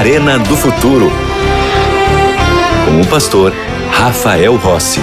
Arena do Futuro. Com o pastor Rafael Rossi.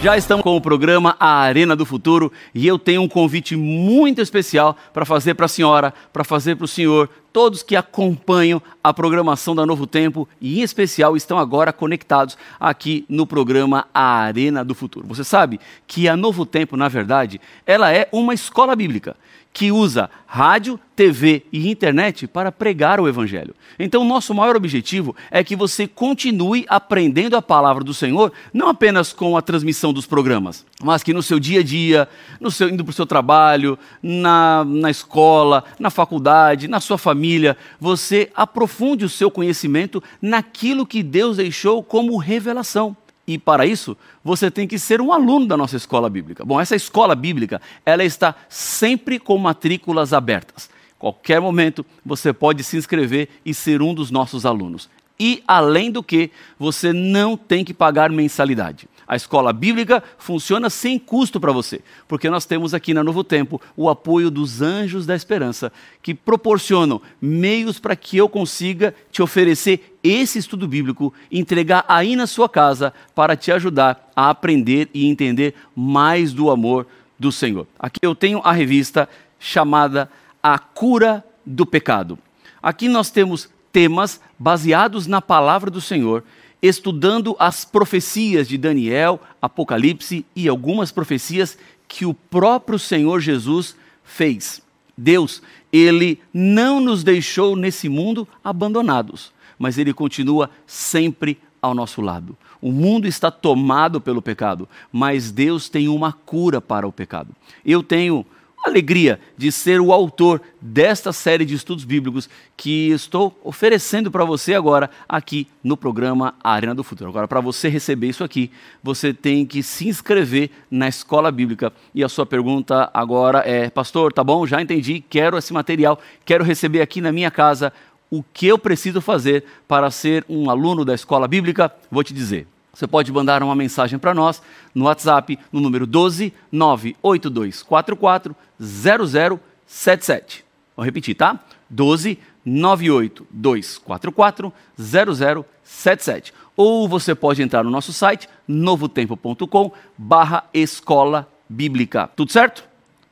Já estamos com o programa A Arena do Futuro e eu tenho um convite muito especial para fazer para a senhora, para fazer para o senhor, todos que acompanham a programação da Novo Tempo e, em especial, estão agora conectados aqui no programa A Arena do Futuro. Você sabe que a Novo Tempo, na verdade, ela é uma escola bíblica que usa rádio, TV e internet para pregar o Evangelho. Então, nosso maior objetivo é que você continue aprendendo a palavra do Senhor, não apenas com a transmissão dos programas, mas que no seu dia a dia, no seu, indo para o seu trabalho, na, na escola, na faculdade, na sua família, você aprofunde o seu conhecimento naquilo que Deus deixou como revelação. E para isso, você tem que ser um aluno da nossa escola bíblica. Bom, essa escola bíblica, ela está sempre com matrículas abertas. Qualquer momento você pode se inscrever e ser um dos nossos alunos. E além do que, você não tem que pagar mensalidade. A escola bíblica funciona sem custo para você, porque nós temos aqui na Novo Tempo o apoio dos Anjos da Esperança, que proporcionam meios para que eu consiga te oferecer esse estudo bíblico, entregar aí na sua casa para te ajudar a aprender e entender mais do amor do Senhor. Aqui eu tenho a revista chamada A Cura do Pecado. Aqui nós temos temas baseados na palavra do Senhor estudando as profecias de Daniel, Apocalipse e algumas profecias que o próprio Senhor Jesus fez. Deus, ele não nos deixou nesse mundo abandonados, mas ele continua sempre ao nosso lado. O mundo está tomado pelo pecado, mas Deus tem uma cura para o pecado. Eu tenho alegria de ser o autor desta série de estudos bíblicos que estou oferecendo para você agora aqui no programa Arena do Futuro. Agora, para você receber isso aqui, você tem que se inscrever na escola bíblica. E a sua pergunta agora é: Pastor, tá bom, já entendi, quero esse material, quero receber aqui na minha casa. O que eu preciso fazer para ser um aluno da escola bíblica? Vou te dizer. Você pode mandar uma mensagem para nós no WhatsApp no número 12 98244 0077. Vou repetir, tá? 12 98244 0077. Ou você pode entrar no nosso site novotempo.com barra escola bíblica. Tudo certo?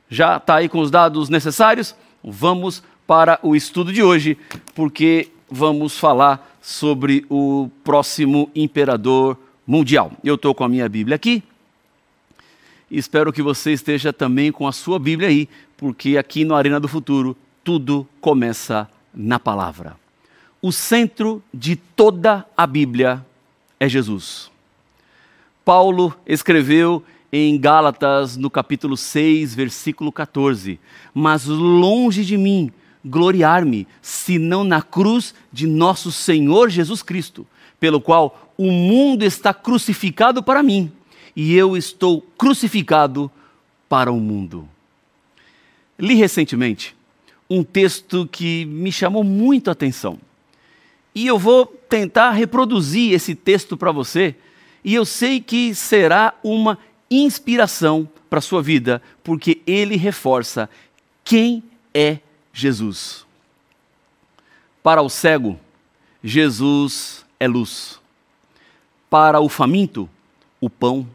Já está aí com os dados necessários? Vamos para o estudo de hoje, porque vamos falar sobre o próximo imperador mundial. Eu estou com a minha Bíblia aqui. Espero que você esteja também com a sua Bíblia aí, porque aqui no Arena do Futuro tudo começa na palavra. O centro de toda a Bíblia é Jesus. Paulo escreveu em Gálatas, no capítulo 6, versículo 14: Mas longe de mim gloriar-me, senão na cruz de nosso Senhor Jesus Cristo, pelo qual o mundo está crucificado para mim e eu estou crucificado para o mundo. Li recentemente um texto que me chamou muito a atenção. E eu vou tentar reproduzir esse texto para você, e eu sei que será uma inspiração para a sua vida, porque ele reforça quem é Jesus. Para o cego, Jesus é luz. Para o faminto, o pão.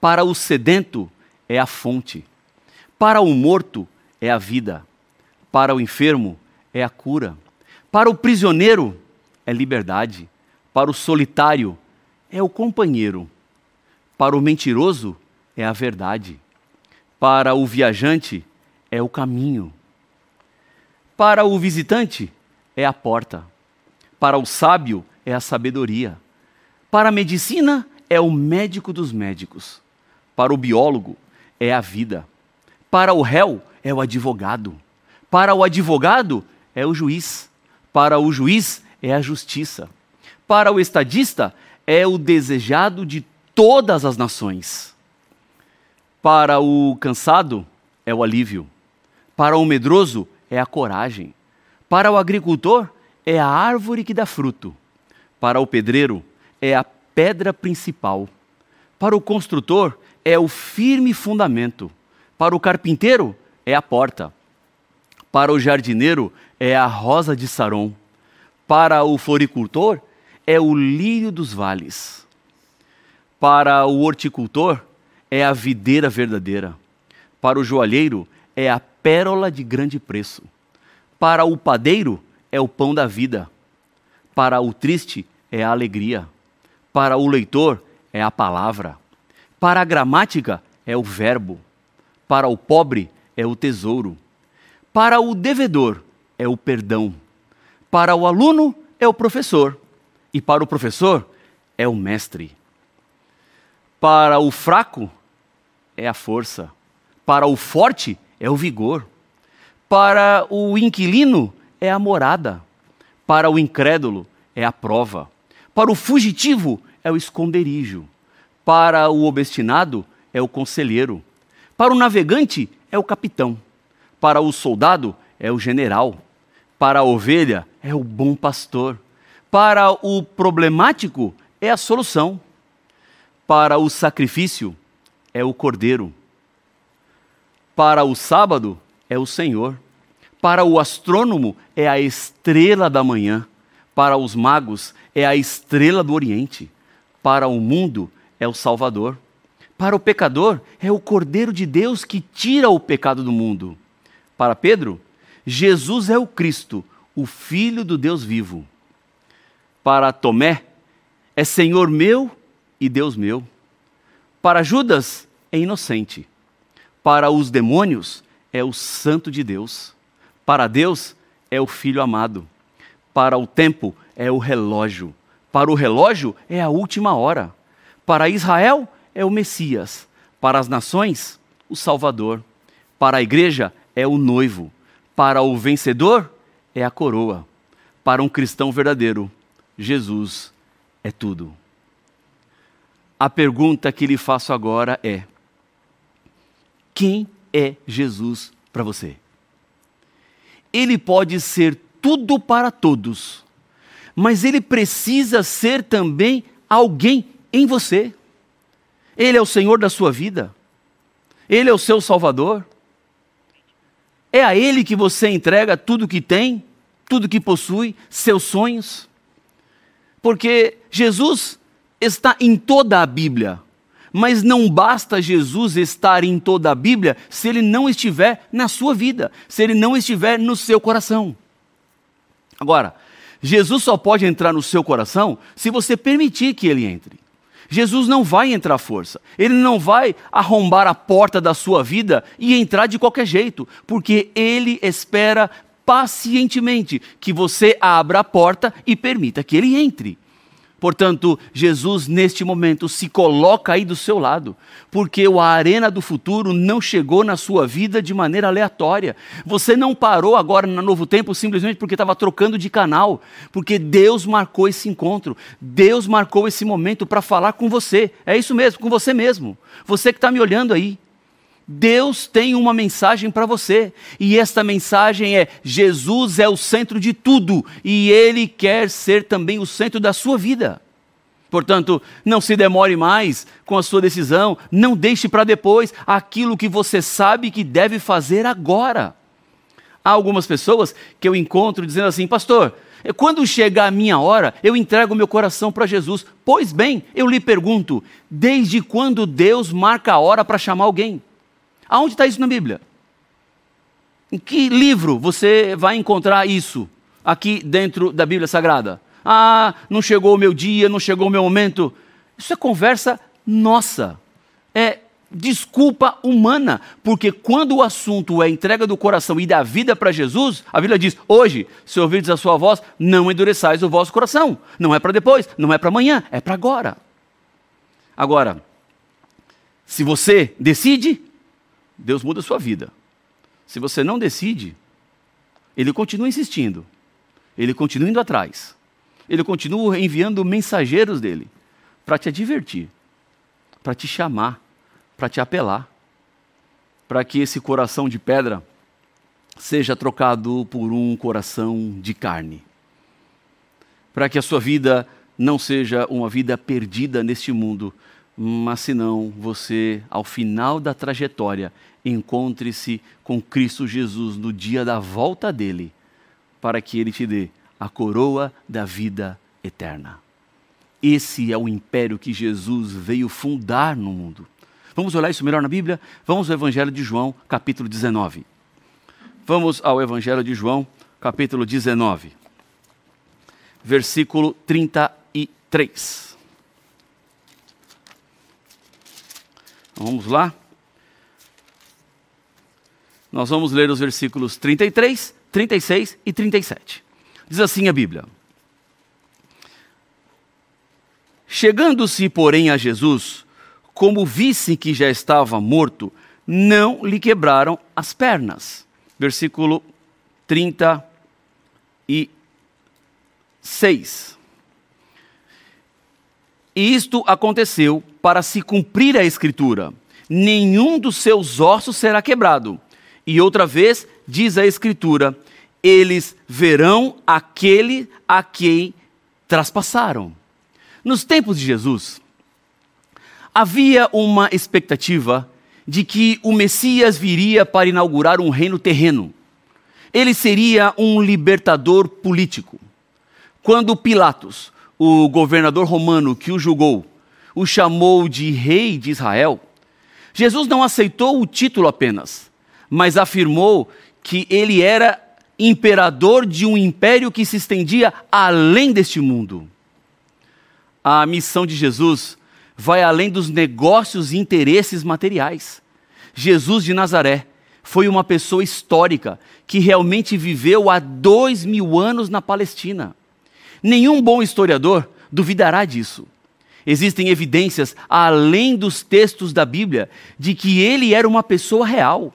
Para o sedento, é a fonte. Para o morto, é a vida. Para o enfermo, é a cura. Para o prisioneiro, é liberdade. Para o solitário, é o companheiro. Para o mentiroso, é a verdade. Para o viajante, é o caminho. Para o visitante, é a porta. Para o sábio, é a sabedoria. Para a medicina, é o médico dos médicos. Para o biólogo, é a vida. Para o réu, é o advogado. Para o advogado, é o juiz. Para o juiz, é a justiça. Para o estadista, é o desejado de todas as nações. Para o cansado, é o alívio. Para o medroso, é a coragem. Para o agricultor, é a árvore que dá fruto. Para o pedreiro, é a pedra principal. Para o construtor, é o firme fundamento. Para o carpinteiro, é a porta. Para o jardineiro, é a rosa de Saron. Para o floricultor, é o lírio dos vales. Para o horticultor, é a videira verdadeira. Para o joalheiro, é a pérola de grande preço. Para o padeiro, é o pão da vida. Para o triste, é a alegria. Para o leitor, é a palavra. Para a gramática, é o verbo. Para o pobre, é o tesouro. Para o devedor, é o perdão. Para o aluno, é o professor. E para o professor, é o mestre. Para o fraco, é a força. Para o forte, é o vigor. Para o inquilino, é a morada. Para o incrédulo, é a prova. Para o fugitivo, é o esconderijo. Para o obstinado, é o conselheiro. Para o navegante, é o capitão. Para o soldado, é o general. Para a ovelha, é o bom pastor. Para o problemático, é a solução. Para o sacrifício, é o cordeiro. Para o sábado, é o Senhor. Para o astrônomo, é a estrela da manhã. Para os magos, é a estrela do Oriente. Para o mundo, é o Salvador. Para o pecador, é o Cordeiro de Deus que tira o pecado do mundo. Para Pedro, Jesus é o Cristo, o Filho do Deus vivo. Para Tomé, é Senhor meu e Deus meu. Para Judas, é inocente. Para os demônios, é o Santo de Deus. Para Deus, é o Filho amado. Para o tempo, é o relógio. Para o relógio, é a última hora. Para Israel, é o Messias. Para as nações, o Salvador. Para a igreja, é o noivo. Para o vencedor, é a coroa. Para um cristão verdadeiro, Jesus é tudo. A pergunta que lhe faço agora é: quem é Jesus para você? Ele pode ser tudo para todos, mas ele precisa ser também alguém em você. Ele é o Senhor da sua vida, ele é o seu Salvador. É a Ele que você entrega tudo que tem, tudo que possui, seus sonhos. Porque Jesus está em toda a Bíblia. Mas não basta Jesus estar em toda a Bíblia se ele não estiver na sua vida, se ele não estiver no seu coração. Agora, Jesus só pode entrar no seu coração se você permitir que ele entre. Jesus não vai entrar à força, ele não vai arrombar a porta da sua vida e entrar de qualquer jeito, porque ele espera pacientemente que você abra a porta e permita que ele entre. Portanto, Jesus neste momento se coloca aí do seu lado, porque a arena do futuro não chegou na sua vida de maneira aleatória. Você não parou agora no novo tempo simplesmente porque estava trocando de canal, porque Deus marcou esse encontro, Deus marcou esse momento para falar com você. É isso mesmo, com você mesmo. Você que está me olhando aí. Deus tem uma mensagem para você, e esta mensagem é: Jesus é o centro de tudo e Ele quer ser também o centro da sua vida. Portanto, não se demore mais com a sua decisão, não deixe para depois aquilo que você sabe que deve fazer agora. Há algumas pessoas que eu encontro dizendo assim, pastor, quando chegar a minha hora, eu entrego meu coração para Jesus. Pois bem, eu lhe pergunto, desde quando Deus marca a hora para chamar alguém? Aonde está isso na Bíblia? Em que livro você vai encontrar isso aqui dentro da Bíblia Sagrada? Ah, não chegou o meu dia, não chegou o meu momento. Isso é conversa nossa. É desculpa humana, porque quando o assunto é entrega do coração e da vida para Jesus, a Bíblia diz: hoje, se ouvirdes a sua voz, não endureçais o vosso coração. Não é para depois, não é para amanhã, é para agora. Agora, se você decide, Deus muda a sua vida. Se você não decide, ele continua insistindo, ele continua indo atrás, ele continua enviando mensageiros dele para te advertir, para te chamar, para te apelar, para que esse coração de pedra seja trocado por um coração de carne, para que a sua vida não seja uma vida perdida neste mundo, mas se não, você, ao final da trajetória, encontre-se com Cristo Jesus no dia da volta dele, para que ele te dê a coroa da vida eterna. Esse é o império que Jesus veio fundar no mundo. Vamos olhar isso melhor na Bíblia? Vamos ao Evangelho de João, capítulo 19. Vamos ao Evangelho de João, capítulo 19, versículo 33. Vamos lá? Nós vamos ler os versículos 33, 36 e 37. Diz assim a Bíblia: Chegando-se, porém, a Jesus, como vissem que já estava morto, não lhe quebraram as pernas. Versículo 36. E isto aconteceu para se cumprir a Escritura: nenhum dos seus ossos será quebrado. E outra vez, diz a Escritura: eles verão aquele a quem traspassaram. Nos tempos de Jesus, havia uma expectativa de que o Messias viria para inaugurar um reino terreno. Ele seria um libertador político. Quando Pilatos, o governador romano que o julgou, o chamou de rei de Israel, Jesus não aceitou o título apenas, mas afirmou que ele era imperador de um império que se estendia além deste mundo a missão de Jesus vai além dos negócios e interesses materiais. Jesus de Nazaré foi uma pessoa histórica que realmente viveu há dois mil anos na Palestina. Nenhum bom historiador duvidará disso. Existem evidências, além dos textos da Bíblia, de que ele era uma pessoa real.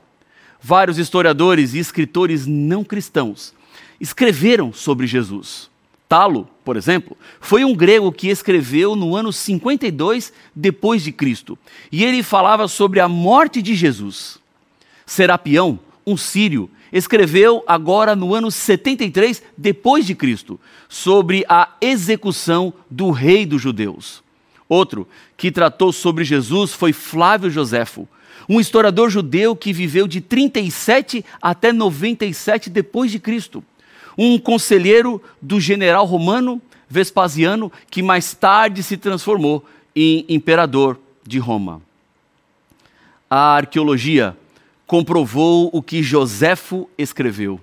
Vários historiadores e escritores não cristãos escreveram sobre Jesus. Talo, por exemplo, foi um grego que escreveu no ano 52 depois de Cristo, e ele falava sobre a morte de Jesus. Serapião, um sírio, escreveu agora no ano 73 depois de Cristo sobre a execução do rei dos judeus. Outro que tratou sobre Jesus foi Flávio Joséfo, um historiador judeu que viveu de 37 até 97 depois de Cristo um conselheiro do general romano Vespasiano, que mais tarde se transformou em imperador de Roma. A arqueologia comprovou o que Joséfo escreveu,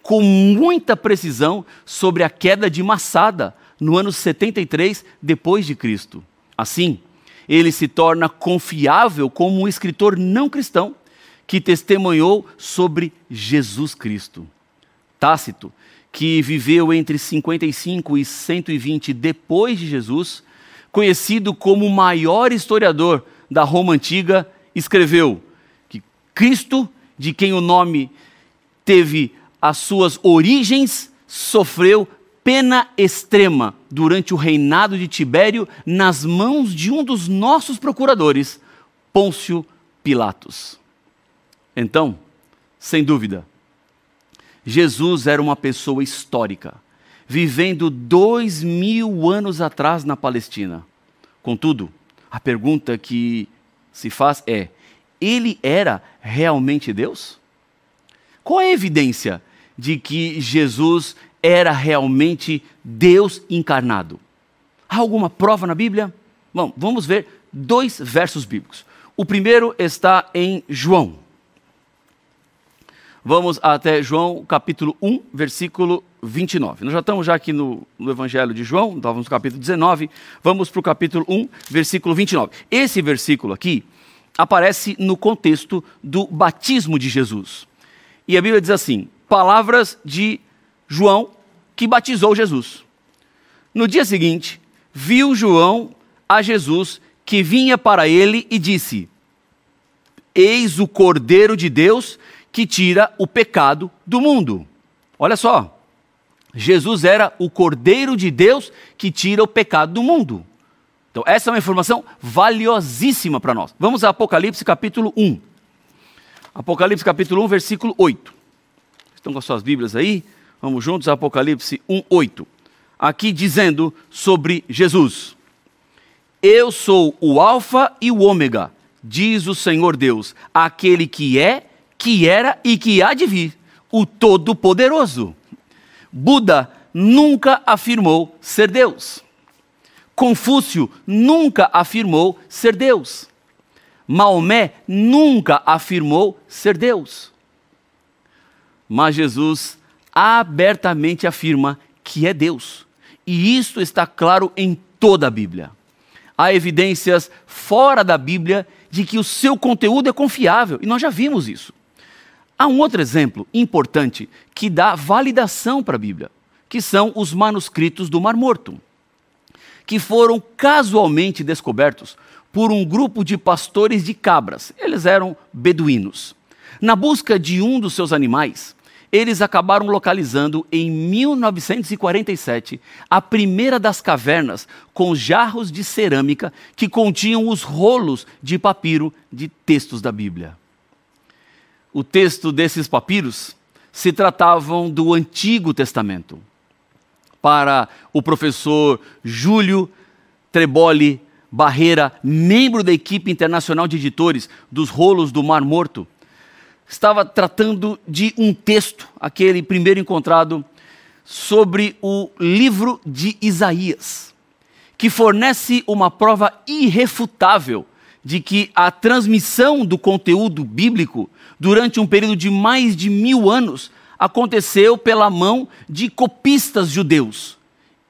com muita precisão sobre a queda de Massada no ano 73 depois de Cristo. Assim, ele se torna confiável como um escritor não cristão que testemunhou sobre Jesus Cristo. Tácito que viveu entre 55 e 120 depois de Jesus, conhecido como o maior historiador da Roma antiga, escreveu Cristo, de quem o nome teve as suas origens, sofreu pena extrema durante o reinado de Tibério nas mãos de um dos nossos procuradores, Pôncio Pilatos. Então, sem dúvida, Jesus era uma pessoa histórica, vivendo dois mil anos atrás na Palestina. Contudo, a pergunta que se faz é: ele era realmente Deus? Qual é a evidência de que Jesus era realmente Deus encarnado? Há alguma prova na Bíblia? Bom, vamos ver dois versos bíblicos. O primeiro está em João, Vamos até João capítulo 1, versículo 29. Nós já estamos já aqui no, no Evangelho de João, estávamos no capítulo 19, vamos para o capítulo 1, versículo 29. Esse versículo aqui aparece no contexto do batismo de Jesus. E a Bíblia diz assim: palavras de João que batizou Jesus. No dia seguinte, viu João a Jesus que vinha para ele e disse: Eis o Cordeiro de Deus que tira o pecado do mundo. Olha só, Jesus era o Cordeiro de Deus que tira o pecado do mundo. Então, essa é uma informação valiosíssima para nós. Vamos a Apocalipse capítulo 1. Apocalipse capítulo 1, versículo 8. Estão com as suas Bíblias aí? Vamos juntos Apocalipse 1, 8. Aqui dizendo sobre Jesus. Eu sou o Alfa e o Ômega, diz o Senhor Deus, aquele que é, que era e que há de vir, o Todo-Poderoso. Buda nunca afirmou ser Deus. Confúcio nunca afirmou ser Deus. Maomé nunca afirmou ser Deus. Mas Jesus abertamente afirma que é Deus. E isso está claro em toda a Bíblia. Há evidências fora da Bíblia de que o seu conteúdo é confiável, e nós já vimos isso. Há um outro exemplo importante que dá validação para a Bíblia, que são os manuscritos do Mar Morto, que foram casualmente descobertos por um grupo de pastores de cabras. Eles eram beduínos. Na busca de um dos seus animais, eles acabaram localizando em 1947 a primeira das cavernas com jarros de cerâmica que continham os rolos de papiro de textos da Bíblia. O texto desses papiros se tratavam do Antigo Testamento. Para o professor Júlio Treboli Barreira, membro da equipe internacional de editores dos Rolos do Mar Morto, estava tratando de um texto, aquele primeiro encontrado, sobre o livro de Isaías, que fornece uma prova irrefutável de que a transmissão do conteúdo bíblico durante um período de mais de mil anos aconteceu pela mão de copistas judeus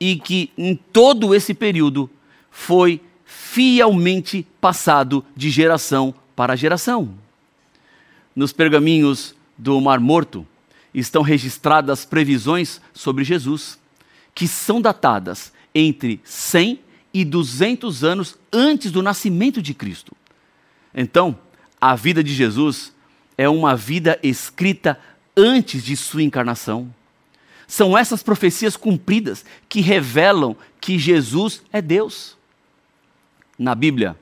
e que em todo esse período foi fielmente passado de geração para geração. Nos pergaminhos do Mar Morto estão registradas previsões sobre Jesus, que são datadas entre 100 e 200 anos antes do nascimento de Cristo. Então, a vida de Jesus é uma vida escrita antes de sua encarnação. São essas profecias cumpridas que revelam que Jesus é Deus. Na Bíblia,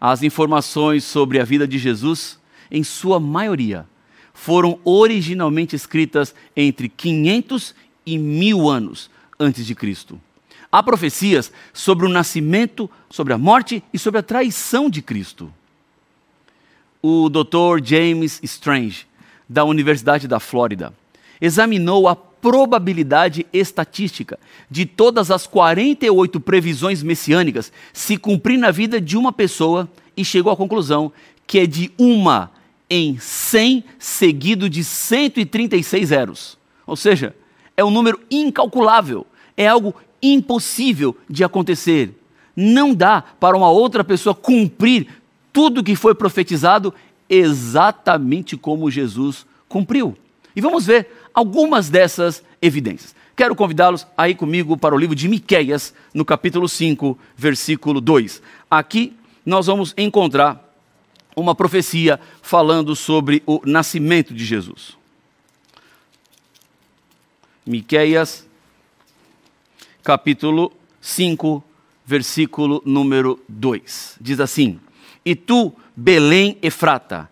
as informações sobre a vida de Jesus em sua maioria, foram originalmente escritas entre 500 e 1000 anos antes de Cristo. Há profecias sobre o nascimento, sobre a morte e sobre a traição de Cristo. O Dr. James Strange, da Universidade da Flórida, examinou a probabilidade estatística de todas as 48 previsões messiânicas se cumprir na vida de uma pessoa e chegou à conclusão que é de uma em 100 seguido de 136 zeros. Ou seja, é um número incalculável, é algo impossível de acontecer. Não dá para uma outra pessoa cumprir tudo que foi profetizado exatamente como Jesus cumpriu. E vamos ver algumas dessas evidências. Quero convidá-los aí comigo para o livro de Miqueias, no capítulo 5, versículo 2. Aqui nós vamos encontrar uma profecia falando sobre o nascimento de Jesus. Miqueias, capítulo 5, versículo número 2. Diz assim: E tu, Belém Efrata,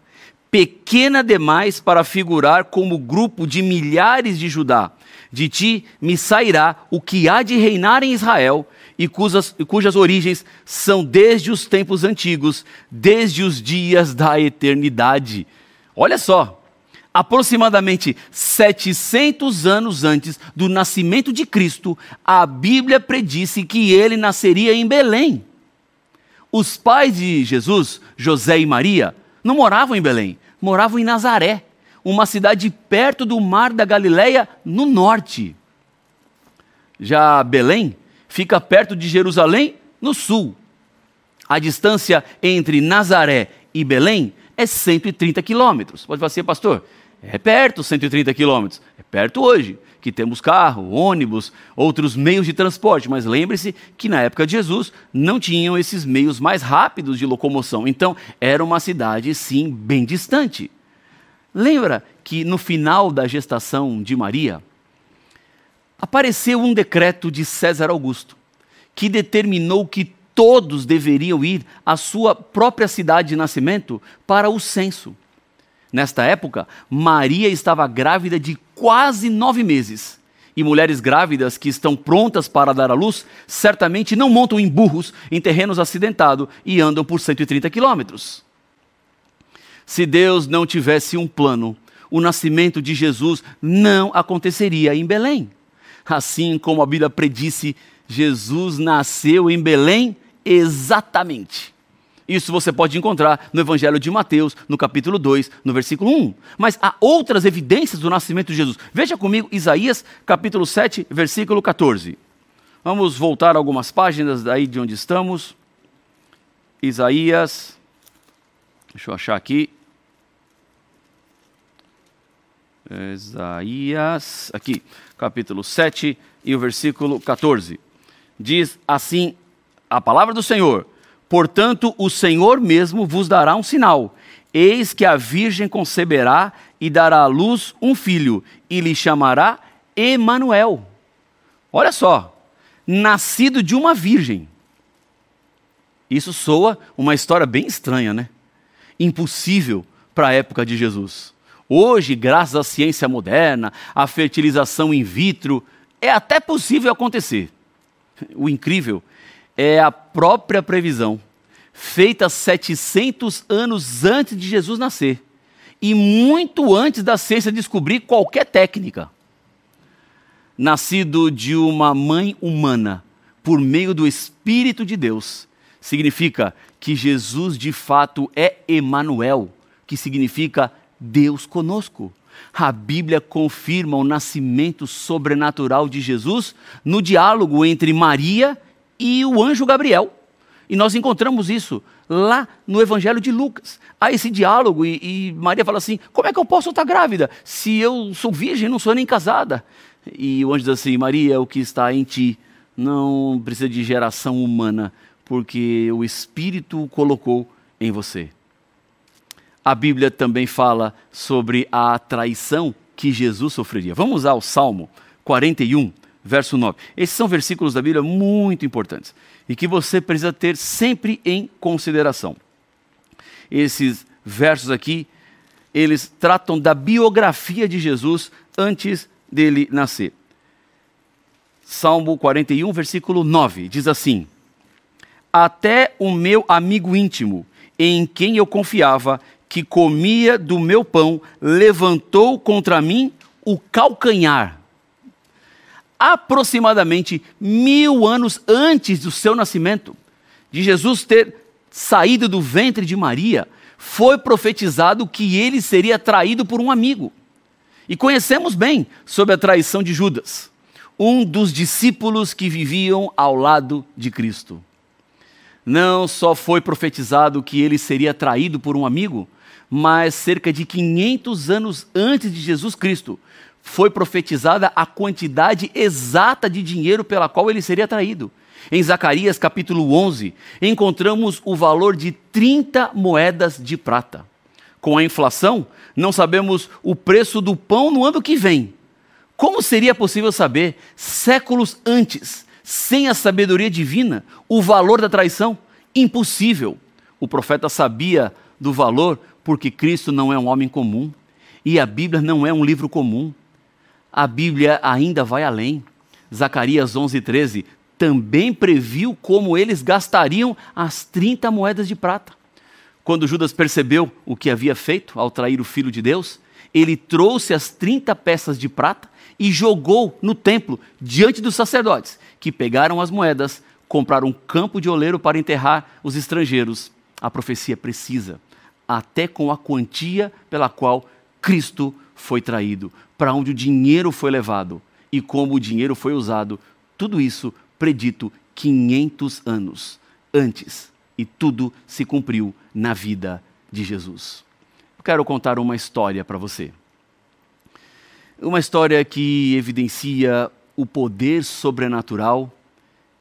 pequena demais para figurar como grupo de milhares de Judá, de ti me sairá o que há de reinar em Israel, e cujas, cujas origens são desde os tempos antigos, desde os dias da eternidade. Olha só, aproximadamente 700 anos antes do nascimento de Cristo, a Bíblia predisse que ele nasceria em Belém. Os pais de Jesus, José e Maria, não moravam em Belém, moravam em Nazaré, uma cidade perto do mar da Galileia, no norte. Já Belém fica perto de Jerusalém, no sul. A distância entre Nazaré e Belém é 130 quilômetros. Pode falar assim, pastor, é perto 130 quilômetros. Perto hoje, que temos carro, ônibus, outros meios de transporte. Mas lembre-se que na época de Jesus não tinham esses meios mais rápidos de locomoção. Então era uma cidade, sim, bem distante. Lembra que no final da gestação de Maria, apareceu um decreto de César Augusto que determinou que todos deveriam ir à sua própria cidade de nascimento para o censo. Nesta época, Maria estava grávida de quase nove meses E mulheres grávidas que estão prontas para dar à luz certamente não montam em burros em terrenos acidentados e andam por 130 quilômetros. Se Deus não tivesse um plano, o nascimento de Jesus não aconteceria em Belém. Assim como a Bíblia predisse, Jesus nasceu em Belém exatamente. Isso você pode encontrar no Evangelho de Mateus, no capítulo 2, no versículo 1. Mas há outras evidências do nascimento de Jesus. Veja comigo Isaías, capítulo 7, versículo 14. Vamos voltar algumas páginas daí de onde estamos. Isaías, deixa eu achar aqui. Isaías, aqui, capítulo 7 e o versículo 14. Diz assim a palavra do Senhor: Portanto, o Senhor mesmo vos dará um sinal. Eis que a virgem conceberá e dará à luz um filho, e lhe chamará Emanuel. Olha só, nascido de uma virgem. Isso soa uma história bem estranha, né? Impossível para a época de Jesus. Hoje, graças à ciência moderna, à fertilização in vitro, é até possível acontecer. O incrível é a própria previsão, feita 700 anos antes de Jesus nascer e muito antes da ciência descobrir qualquer técnica. Nascido de uma mãe humana por meio do Espírito de Deus, significa que Jesus de fato é Emanuel, que significa Deus conosco. A Bíblia confirma o nascimento sobrenatural de Jesus no diálogo entre Maria e o anjo Gabriel. E nós encontramos isso lá no Evangelho de Lucas. Há esse diálogo e, e, Maria fala assim: Como é que eu posso estar grávida se eu sou virgem, não sou nem casada? E o anjo diz assim: Maria, o que está em ti não precisa de geração humana, porque o Espírito o colocou em você a Bíblia também fala sobre a traição que Jesus sofreria. Vamos ao Salmo 41, verso 9. Esses são versículos da Bíblia muito importantes e que você precisa ter sempre em consideração. Esses versos aqui, eles tratam da biografia de Jesus antes dele nascer. Salmo 41, versículo 9, diz assim: Até o meu amigo íntimo, em quem eu confiava, que comia do meu pão levantou contra mim o calcanhar. Aproximadamente mil anos antes do seu nascimento, de Jesus ter saído do ventre de Maria, foi profetizado que ele seria traído por um amigo. E conhecemos bem sobre a traição de Judas, um dos discípulos que viviam ao lado de Cristo. Não só foi profetizado que ele seria traído por um amigo, mas cerca de 500 anos antes de Jesus Cristo, foi profetizada a quantidade exata de dinheiro pela qual ele seria traído. Em Zacarias capítulo 11, encontramos o valor de 30 moedas de prata. Com a inflação, não sabemos o preço do pão no ano que vem. Como seria possível saber, séculos antes, sem a sabedoria divina, o valor da traição? Impossível. O profeta sabia do valor porque Cristo não é um homem comum e a Bíblia não é um livro comum. A Bíblia ainda vai além. Zacarias 11:13 também previu como eles gastariam as 30 moedas de prata. Quando Judas percebeu o que havia feito ao trair o filho de Deus, ele trouxe as 30 peças de prata e jogou no templo diante dos sacerdotes, que pegaram as moedas, compraram um campo de oleiro para enterrar os estrangeiros. A profecia precisa até com a quantia pela qual Cristo foi traído, para onde o dinheiro foi levado e como o dinheiro foi usado, tudo isso predito 500 anos antes e tudo se cumpriu na vida de Jesus. Eu quero contar uma história para você. Uma história que evidencia o poder sobrenatural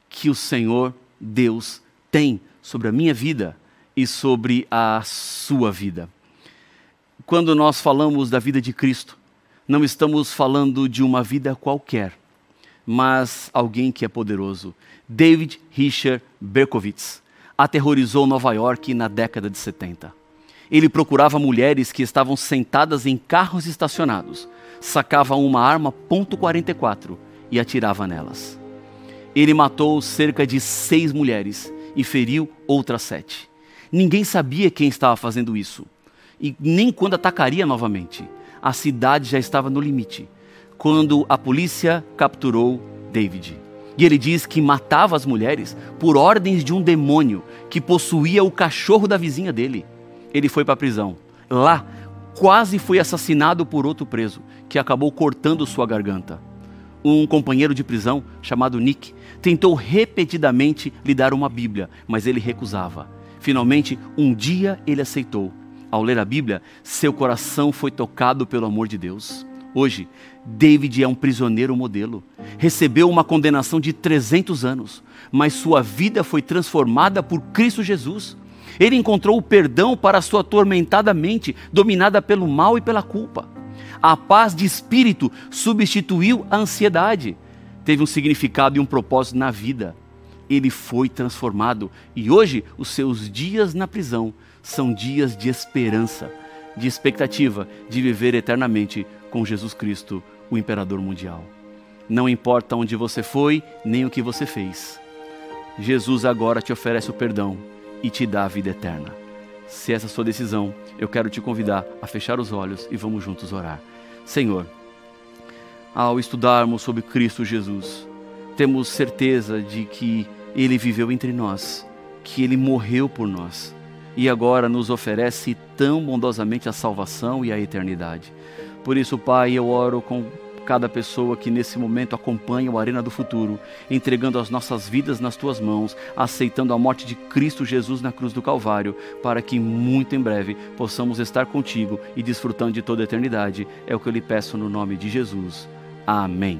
que o Senhor Deus tem sobre a minha vida e sobre a sua vida. Quando nós falamos da vida de Cristo, não estamos falando de uma vida qualquer, mas alguém que é poderoso. David Richard Berkowitz aterrorizou Nova York na década de 70. Ele procurava mulheres que estavam sentadas em carros estacionados, sacava uma arma .44 e atirava nelas. Ele matou cerca de seis mulheres e feriu outras sete. Ninguém sabia quem estava fazendo isso e nem quando atacaria novamente. A cidade já estava no limite. Quando a polícia capturou David. E ele diz que matava as mulheres por ordens de um demônio que possuía o cachorro da vizinha dele. Ele foi para a prisão. Lá, quase foi assassinado por outro preso, que acabou cortando sua garganta. Um companheiro de prisão, chamado Nick, tentou repetidamente lhe dar uma Bíblia, mas ele recusava. Finalmente, um dia ele aceitou. Ao ler a Bíblia, seu coração foi tocado pelo amor de Deus. Hoje, David é um prisioneiro modelo. Recebeu uma condenação de 300 anos, mas sua vida foi transformada por Cristo Jesus. Ele encontrou o perdão para sua atormentada mente, dominada pelo mal e pela culpa. A paz de espírito substituiu a ansiedade. Teve um significado e um propósito na vida. Ele foi transformado e hoje os seus dias na prisão são dias de esperança, de expectativa de viver eternamente com Jesus Cristo, o imperador mundial. Não importa onde você foi, nem o que você fez. Jesus agora te oferece o perdão e te dá a vida eterna. Se essa é a sua decisão, eu quero te convidar a fechar os olhos e vamos juntos orar. Senhor, ao estudarmos sobre Cristo Jesus, temos certeza de que Ele viveu entre nós, que Ele morreu por nós e agora nos oferece tão bondosamente a salvação e a eternidade. Por isso, Pai, eu oro com cada pessoa que nesse momento acompanha o Arena do Futuro, entregando as nossas vidas nas tuas mãos, aceitando a morte de Cristo Jesus na cruz do Calvário, para que muito em breve possamos estar contigo e desfrutando de toda a eternidade. É o que eu lhe peço no nome de Jesus. Amém.